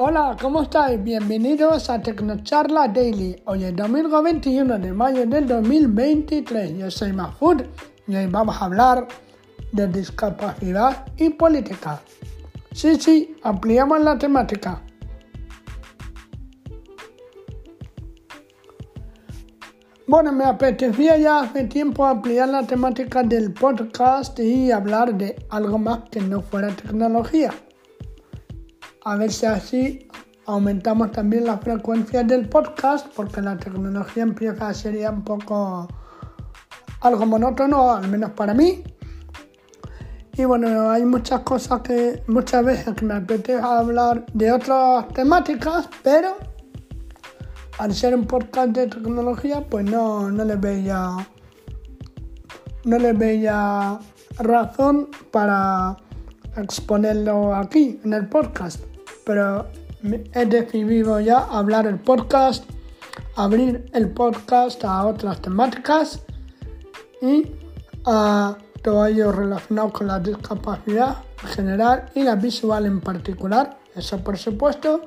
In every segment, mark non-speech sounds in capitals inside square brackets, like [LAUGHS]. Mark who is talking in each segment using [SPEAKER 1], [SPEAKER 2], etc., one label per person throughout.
[SPEAKER 1] Hola, ¿cómo estáis? Bienvenidos a Tecnocharla Daily. Hoy es domingo 21 de mayo del 2023. Yo soy Mahfoud y hoy vamos a hablar de discapacidad y política. Sí, sí, ampliamos la temática. Bueno, me apetecía ya hace tiempo ampliar la temática del podcast y hablar de algo más que no fuera tecnología. A ver si así aumentamos también la frecuencia del podcast porque la tecnología empieza a ser un poco algo monótono, al menos para mí. Y bueno, hay muchas cosas que muchas veces que me apetece hablar de otras temáticas, pero al ser un podcast de tecnología, pues no, no le veía no le veía razón para exponerlo aquí en el podcast. Pero he decidido ya hablar el podcast, abrir el podcast a otras temáticas y a todo ello relacionado con la discapacidad en general y la visual en particular. Eso por supuesto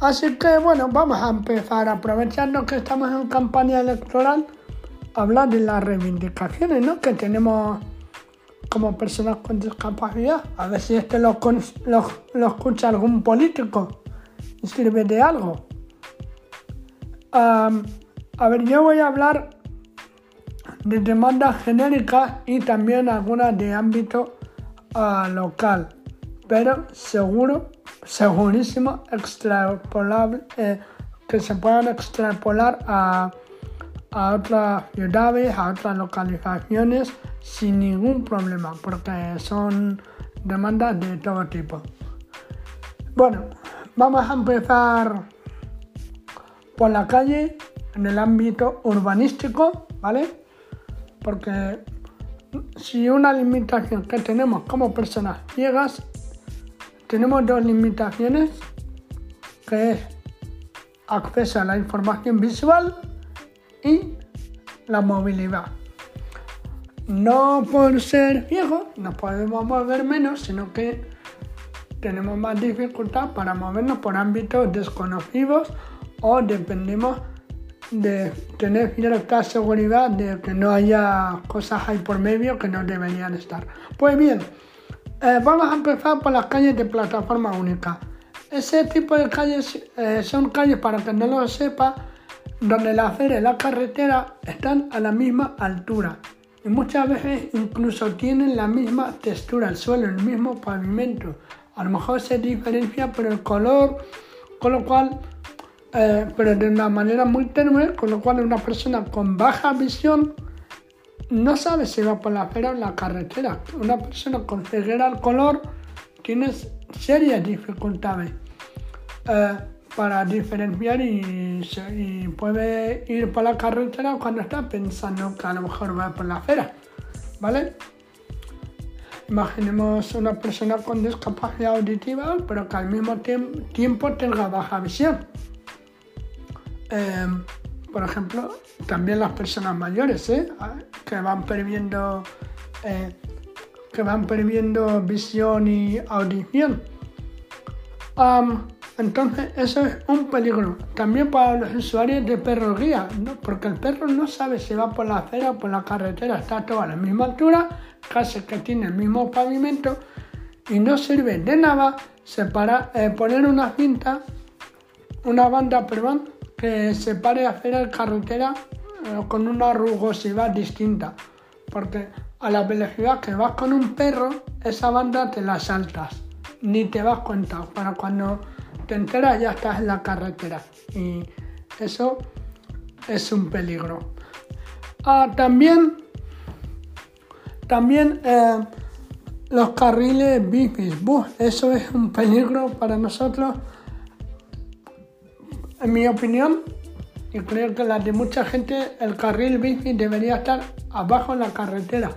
[SPEAKER 1] Así que bueno, vamos a empezar aprovechando que estamos en campaña electoral a hablar de las reivindicaciones ¿no? que tenemos como personas con discapacidad. A ver si esto lo, lo, escucha algún político y sirve de algo. a ver, yo voy a hablar de demandas genéricas y también algunas de ámbito uh, local, pero seguro segurísimo extrapolable, eh, que se puedan extrapolar a, a otras ciudades, a otras localizaciones sin ningún problema, porque son demandas de todo tipo. Bueno, vamos a empezar por la calle en el ámbito urbanístico, ¿vale? Porque si una limitación que tenemos como personas ciegas tenemos dos limitaciones, que es acceso a la información visual y la movilidad. No por ser viejos nos podemos mover menos, sino que tenemos más dificultad para movernos por ámbitos desconocidos o dependemos de tener cierta seguridad de que no haya cosas ahí por medio que no deberían estar. Pues bien, eh, vamos a empezar por las calles de plataforma única. Ese tipo de calles eh, son calles, para que no lo sepa, donde la acera y la carretera están a la misma altura. Y muchas veces incluso tienen la misma textura, el suelo, el mismo pavimento. A lo mejor se diferencia por el color, con lo cual, eh, pero de una manera muy tenue, con lo cual una persona con baja visión no sabe si va por la acera o la carretera. Una persona con ceguera al color tiene serias dificultades eh, para diferenciar y, puede ir por la carretera cuando está pensando que a lo mejor va por la acera. ¿Vale? Imaginemos una persona con discapacidad auditiva, pero que al mismo tiempo tenga baja visión. Eh, por ejemplo, también las personas mayores, ¿eh? que van perdiendo, eh, que van perdiendo visión y audición. Entonces, eso es un peligro. También para los usuarios de perro guía, porque el perro no sabe si va por la acera o por la carretera, está todo a la misma altura, casi que tiene el mismo pavimento y no sirve de nada separar, eh, poner una cinta, una banda, perdón, que separe acera y carretera eh, con una rugosidad distinta, porque a la velocidad que vas con un perro, esa banda te la saltas, ni te das cuenta, para cuando te enteras ya estás en la carretera. Y eso es un peligro. Ah, también también eh, los carriles bifis, eso es un peligro para nosotros. En mi opinión, y creo que la de mucha gente, el carril bici debería estar abajo en la carretera,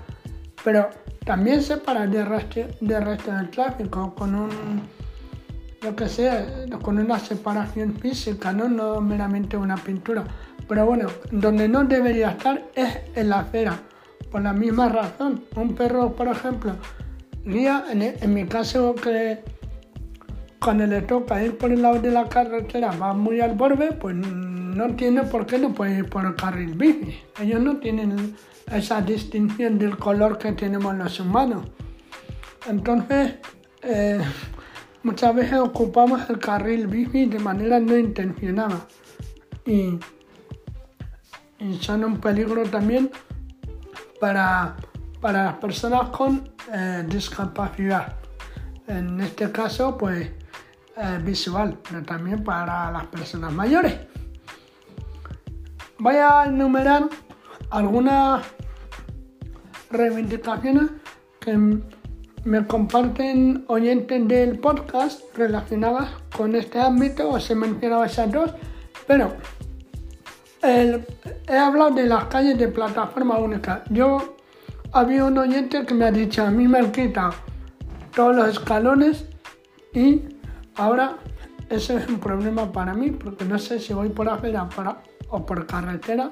[SPEAKER 1] pero también se para del resto, resto del tráfico con un, lo que sea, con una separación física, ¿no? no meramente una pintura. Pero bueno, donde no debería estar es en la acera, por la misma razón. Un perro, por ejemplo, guía, en, en mi caso que cuando le toca ir por el lado de la carretera va muy al borde, pues no tiene por qué no puede ir por el carril bici. Ellos no tienen esa distinción del color que tenemos los humanos. Entonces, eh, muchas veces ocupamos el carril bici de manera no intencionada y, son un peligro también para, para las personas con eh, discapacidad. En este caso, pues eh, visual, pero también para las personas mayores. Voy a enumerar algunas reivindicaciones que me comparten oyentes del podcast relacionadas con este ámbito, os he mencionado esas dos, pero he hablado de las calles de plataforma única. Yo había un oyente que me ha dicho, a mí me han quitado todos los escalones y ahora ese es un problema para mí porque no sé si voy por acera o por carretera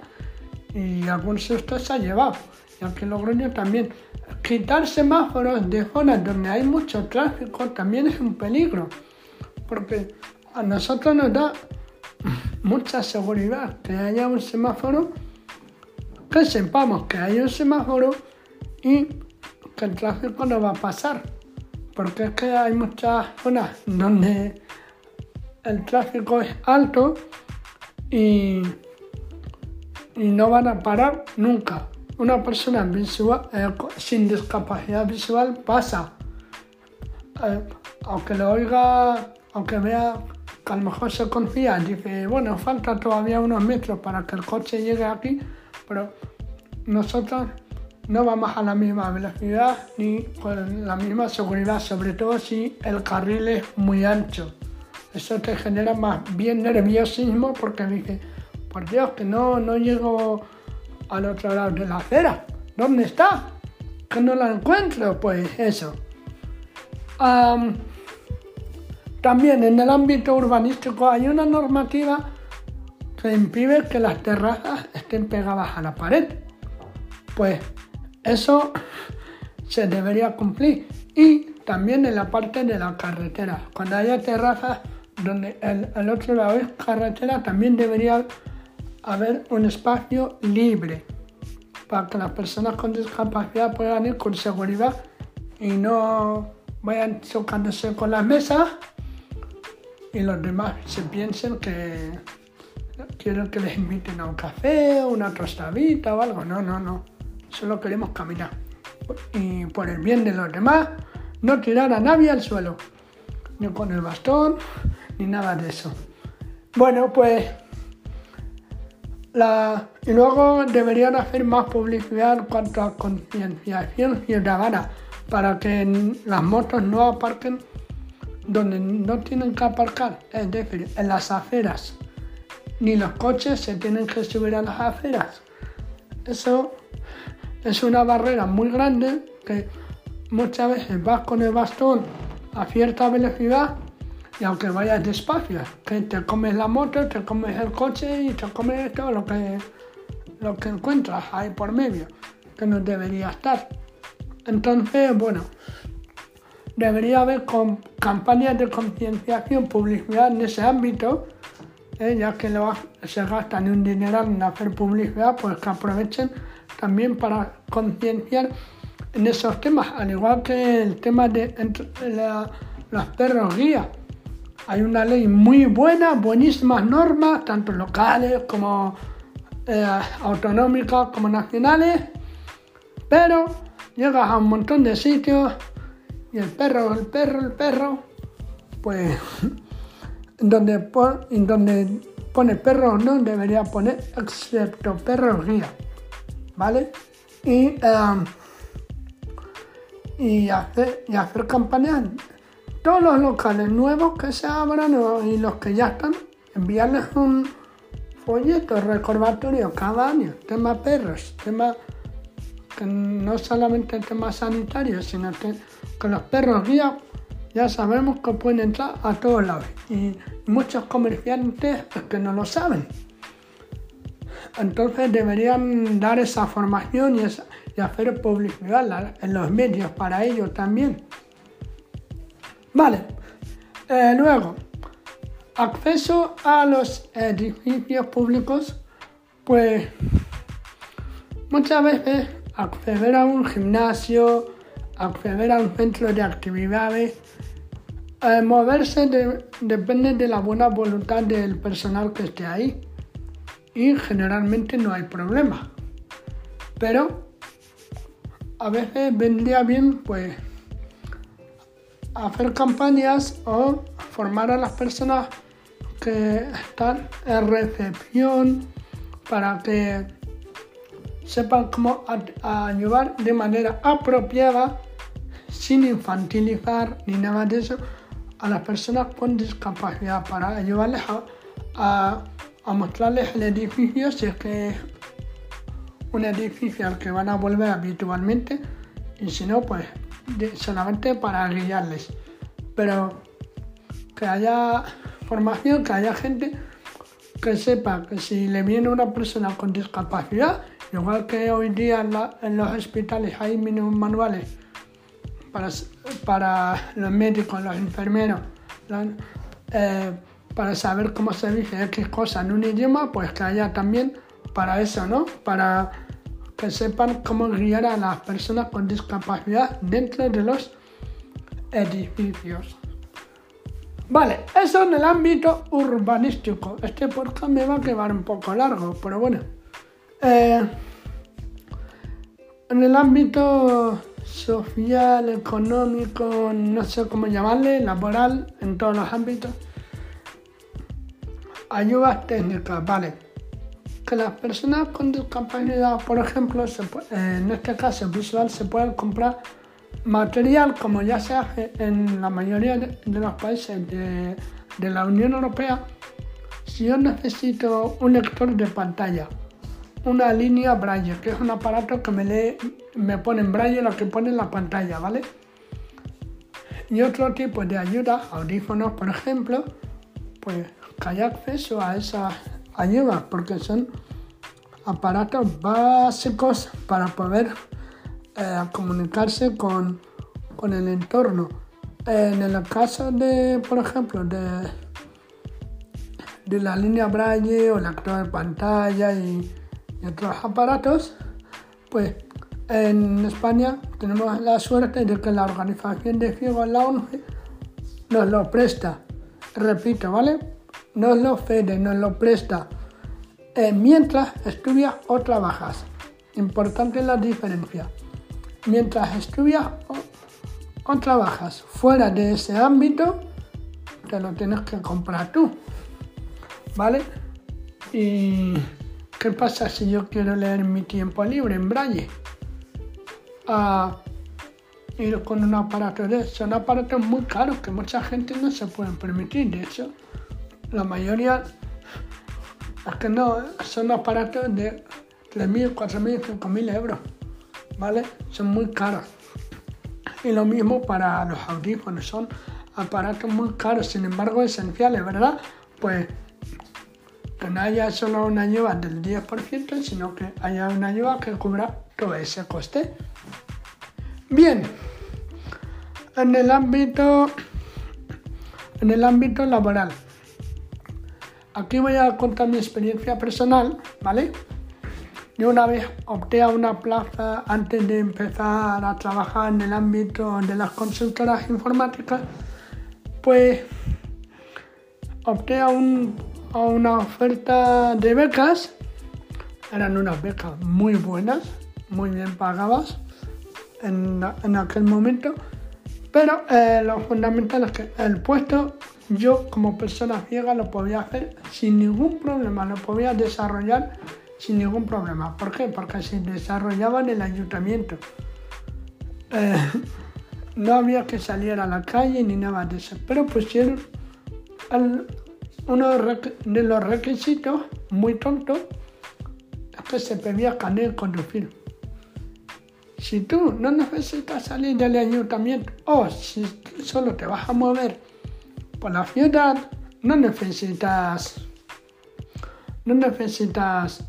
[SPEAKER 1] y algún susto se ha llevado. Y aquí en Logroño también. Quitar semáforos de zonas donde hay mucho tráfico también es un peligro, porque a nosotros nos da mucha seguridad que haya un semáforo, que sepamos que hay un semáforo y que el tráfico no va a pasar, porque es que hay muchas zonas donde el tráfico es alto y, y no van a parar nunca una persona visual, sin discapacidad visual pasa. Eh, aunque lo oiga, aunque vea que a lo mejor se confía, dice, bueno, falta todavía unos metros para que el coche llegue aquí, pero nosotros no vamos a la misma velocidad ni con la misma seguridad, sobre todo si el carril es muy ancho. Eso te genera más bien nerviosismo porque dice, por Dios, que no, no llego al otro lado de la acera. ¿Dónde está? Que no la encuentro. Pues eso. también en el ámbito urbanístico hay una normativa que impide que las terrazas estén pegadas a la pared. Pues eso se debería cumplir. Y también en la parte de la carretera. Cuando haya terrazas donde el, el otro lado es carretera, también debería haber un espacio libre para que las personas con discapacidad puedan ir con seguridad y no vayan chocándose con las mesas y los demás se piensen que quieren que les inviten a un café, una tostadita o algo. No, no, no. Solo queremos caminar. Y por el bien de los demás, no tirar a nadie al suelo. Ni con el bastón, ni nada de eso. Bueno, pues y luego deberían hacer más publicidad en cuanto a concienciación ciudadana para que las motos no aparquen donde no tienen que aparcar, es decir, en las aceras. Ni los coches se tienen que subir a las aceras. Eso es una barrera muy grande que muchas veces vas con el bastón a cierta velocidad y aunque vayas despacio, que te comes la moto, te comes el coche y te comes todo lo que, lo que encuentras ahí por medio, que no debería estar. Entonces, bueno, debería haber campañas de concienciación, publicidad en ese ámbito, ¿eh? ya que se gastan un dineral en hacer publicidad, pues que aprovechen también para concienciar en esos temas, al igual que el tema de los perros guías hay una ley muy buena, buenísimas normas, tanto locales como eh, autonómicas como nacionales, pero llegas a un montón de sitios y el perro, el perro, el perro, pues donde, donde pone perro no debería poner excepto perro guía, ¿vale? Y, eh, y, hacer, y hacer campañas todos los locales nuevos que se abran y los que ya están, enviarles un folleto recordatorio cada año, tema perros, tema que no solamente tema sanitario, sino que, con los perros guía ya sabemos que pueden entrar a todos lados y muchos comerciantes que no lo saben. Entonces deberían dar esa formación y, y hacer publicidad en los medios para ellos también. Vale, Eh, luego, acceso a los edificios públicos, pues muchas veces acceder a un gimnasio, acceder a un centro de actividades, eh, moverse depende de la buena voluntad del personal que esté ahí y generalmente no hay problema. Pero a veces vendría bien pues hacer campañas o formar a las personas que están en recepción para que sepan cómo ayudar de manera apropiada sin infantilizar ni nada de eso a las personas con discapacidad para ayudarles a, mostrarles el edificio si es que es un edificio al que van a volver habitualmente y si no pues solamente para guiarles pero que haya formación que haya gente que sepa que si le viene una persona con discapacidad igual que hoy día en, los hospitales hay mínimos manuales para, para los médicos, los enfermeros, eh, para saber cómo se dice X cosa en un idioma, pues que haya también para eso, ¿no? Para que sepan cómo guiar a las personas con discapacidad dentro de los edificios. Vale, eso en el ámbito urbanístico. Este podcast me va a quedar un poco largo, pero bueno. Eh, en el ámbito social, económico, no sé cómo llamarle, laboral, en todos los ámbitos. Ayudas técnicas, vale. Que las personas con discapacidad, por ejemplo, en este caso visual, se pueden comprar material como ya se hace en la mayoría de, los países de, de la Unión Europea. Si yo necesito un lector de pantalla, una línea braille, que es un aparato que me lee, me pone en braille lo que pone en la pantalla, ¿vale? Y otro tipo de ayuda, audífonos por ejemplo, pues que haya acceso a esas porque son aparatos básicos para poder eh, comunicarse con, con, el entorno. En el caso de, por ejemplo, de, de la línea braille o la de pantalla y y otros aparatos, pues en España tenemos la suerte de que la Organización de Ciegos, la ONU, nos lo presta. Repito, ¿vale? Nos lo cede, nos lo presta eh, mientras estudias o trabajas. Importante la diferencia. Mientras estudias o, trabajas fuera de ese ámbito, te lo tienes que comprar tú. ¿Vale? Y ¿Qué pasa si yo quiero leer mi tiempo libre en braille? Ir con un aparato de. Son aparatos muy caros que mucha gente no se puede permitir. De hecho, la mayoría es que no, son aparatos de 3.000, 4.000, 5.000 euros. ¿Vale? Son muy caros. Y lo mismo para los audífonos. Son aparatos muy caros, sin embargo esenciales, ¿verdad? Pues que no haya solo una ayuda del 10%, sino que haya una ayuda que cubra todo ese coste. Bien, en el ámbito, en el ámbito laboral. Aquí voy a contar mi experiencia personal, ¿vale? Yo una vez opté a una plaza antes de empezar a trabajar en el ámbito de las consultoras informáticas, pues opté a un a una oferta de becas. Eran unas becas muy buenas, muy bien pagadas en, en aquel momento. Pero eh, lo fundamental es que el puesto yo como persona ciega lo podía hacer sin ningún problema, lo podía desarrollar sin ningún problema. ¿Por qué? Porque se desarrollaba en el ayuntamiento. Eh, no había que salir a la calle ni nada de eso. Pero pusieron uno de los requisitos muy tontos es que se pedía carnet de conducir. Si tú no necesitas salir del ayuntamiento o si solo te vas a mover por la ciudad, no necesitas no necesitas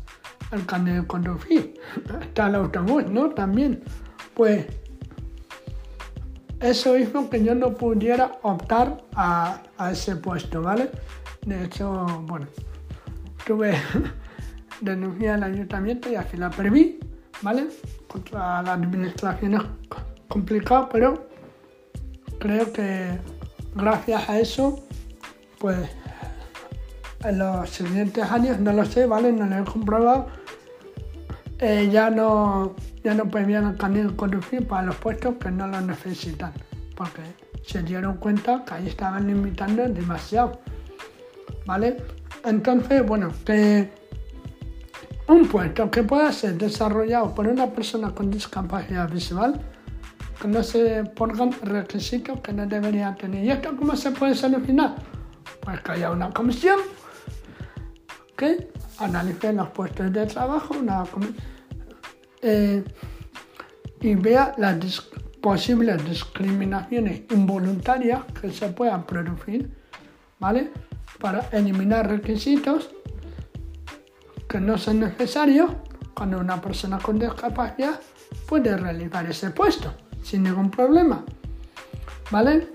[SPEAKER 1] el carnet de conducir. [LAUGHS] Está el autobús, ¿no? También. Pues eso hizo que yo no pudiera optar a, ese puesto, ¿vale? De hecho, bueno, tuve [LAUGHS] denunciar al ayuntamiento y al final perdí, ¿vale? Contra la administración es [LAUGHS] complicado, pero creo que gracias a eso, pues en los siguientes años, no lo sé, ¿vale? No lo he comprobado, eh, ya no ya no podían conducir para los puestos que no lo necesitan, porque se dieron cuenta que ahí estaban limitando demasiado, ¿vale? Entonces, bueno, que un puesto que pueda ser desarrollado por una persona con discapacidad visual, que no se pongan requisitos que no debería tener. ¿Y esto cómo se puede solucionar? Pues que haya una comisión que analice los puestos de trabajo eh, y vea las posibles discriminaciones involuntarias que se puedan producir, ¿vale? Para eliminar requisitos que no son necesarios cuando una persona con discapacidad puede realizar ese puesto sin ningún problema. ¿Vale?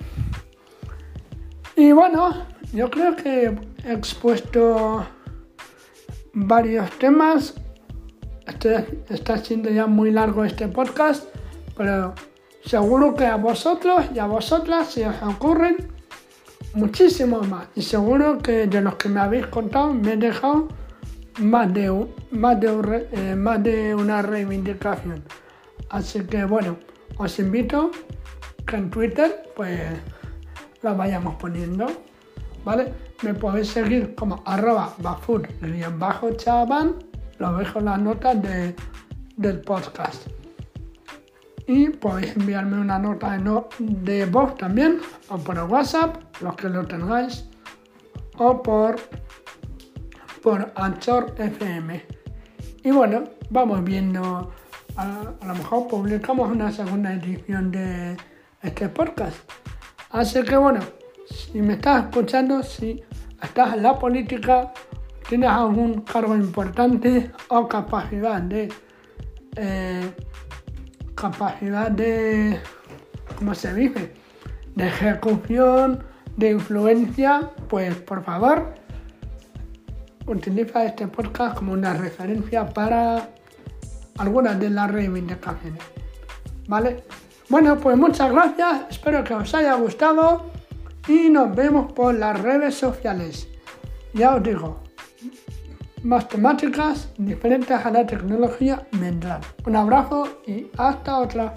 [SPEAKER 1] Y bueno, yo creo que he expuesto varios temas. Este, está siendo ya muy largo este podcast, pero seguro que a vosotros y a vosotras se os ocurren muchísimos más. Y seguro que de los que me habéis contado me he dejado más de, más de, eh, más de una reivindicación. Así que bueno, os invito que en Twitter pues la vayamos poniendo. ¿Vale? Me podéis seguir como arroba bajo chaban, lo dejo en las notas de, del podcast. Y podéis enviarme una nota de, no, voz también, o por WhatsApp, los que lo tengáis, o por por Anchor FM. Y bueno, vamos viendo, a, lo mejor publicamos una segunda edición de este podcast. Así que bueno, si me estás escuchando, si estás en la política, tienes algún cargo importante o capacidad de eh, capacidad de ¿cómo se dice? de ejecución, de influencia, pues por favor utiliza este podcast como una referencia para algunas de las reivindicaciones. ¿Vale? Bueno, pues muchas gracias, espero que os haya gustado y nos vemos por las redes sociales. Ya os digo, más temáticas diferentes a la tecnología vendrán. Un abrazo y hasta otra.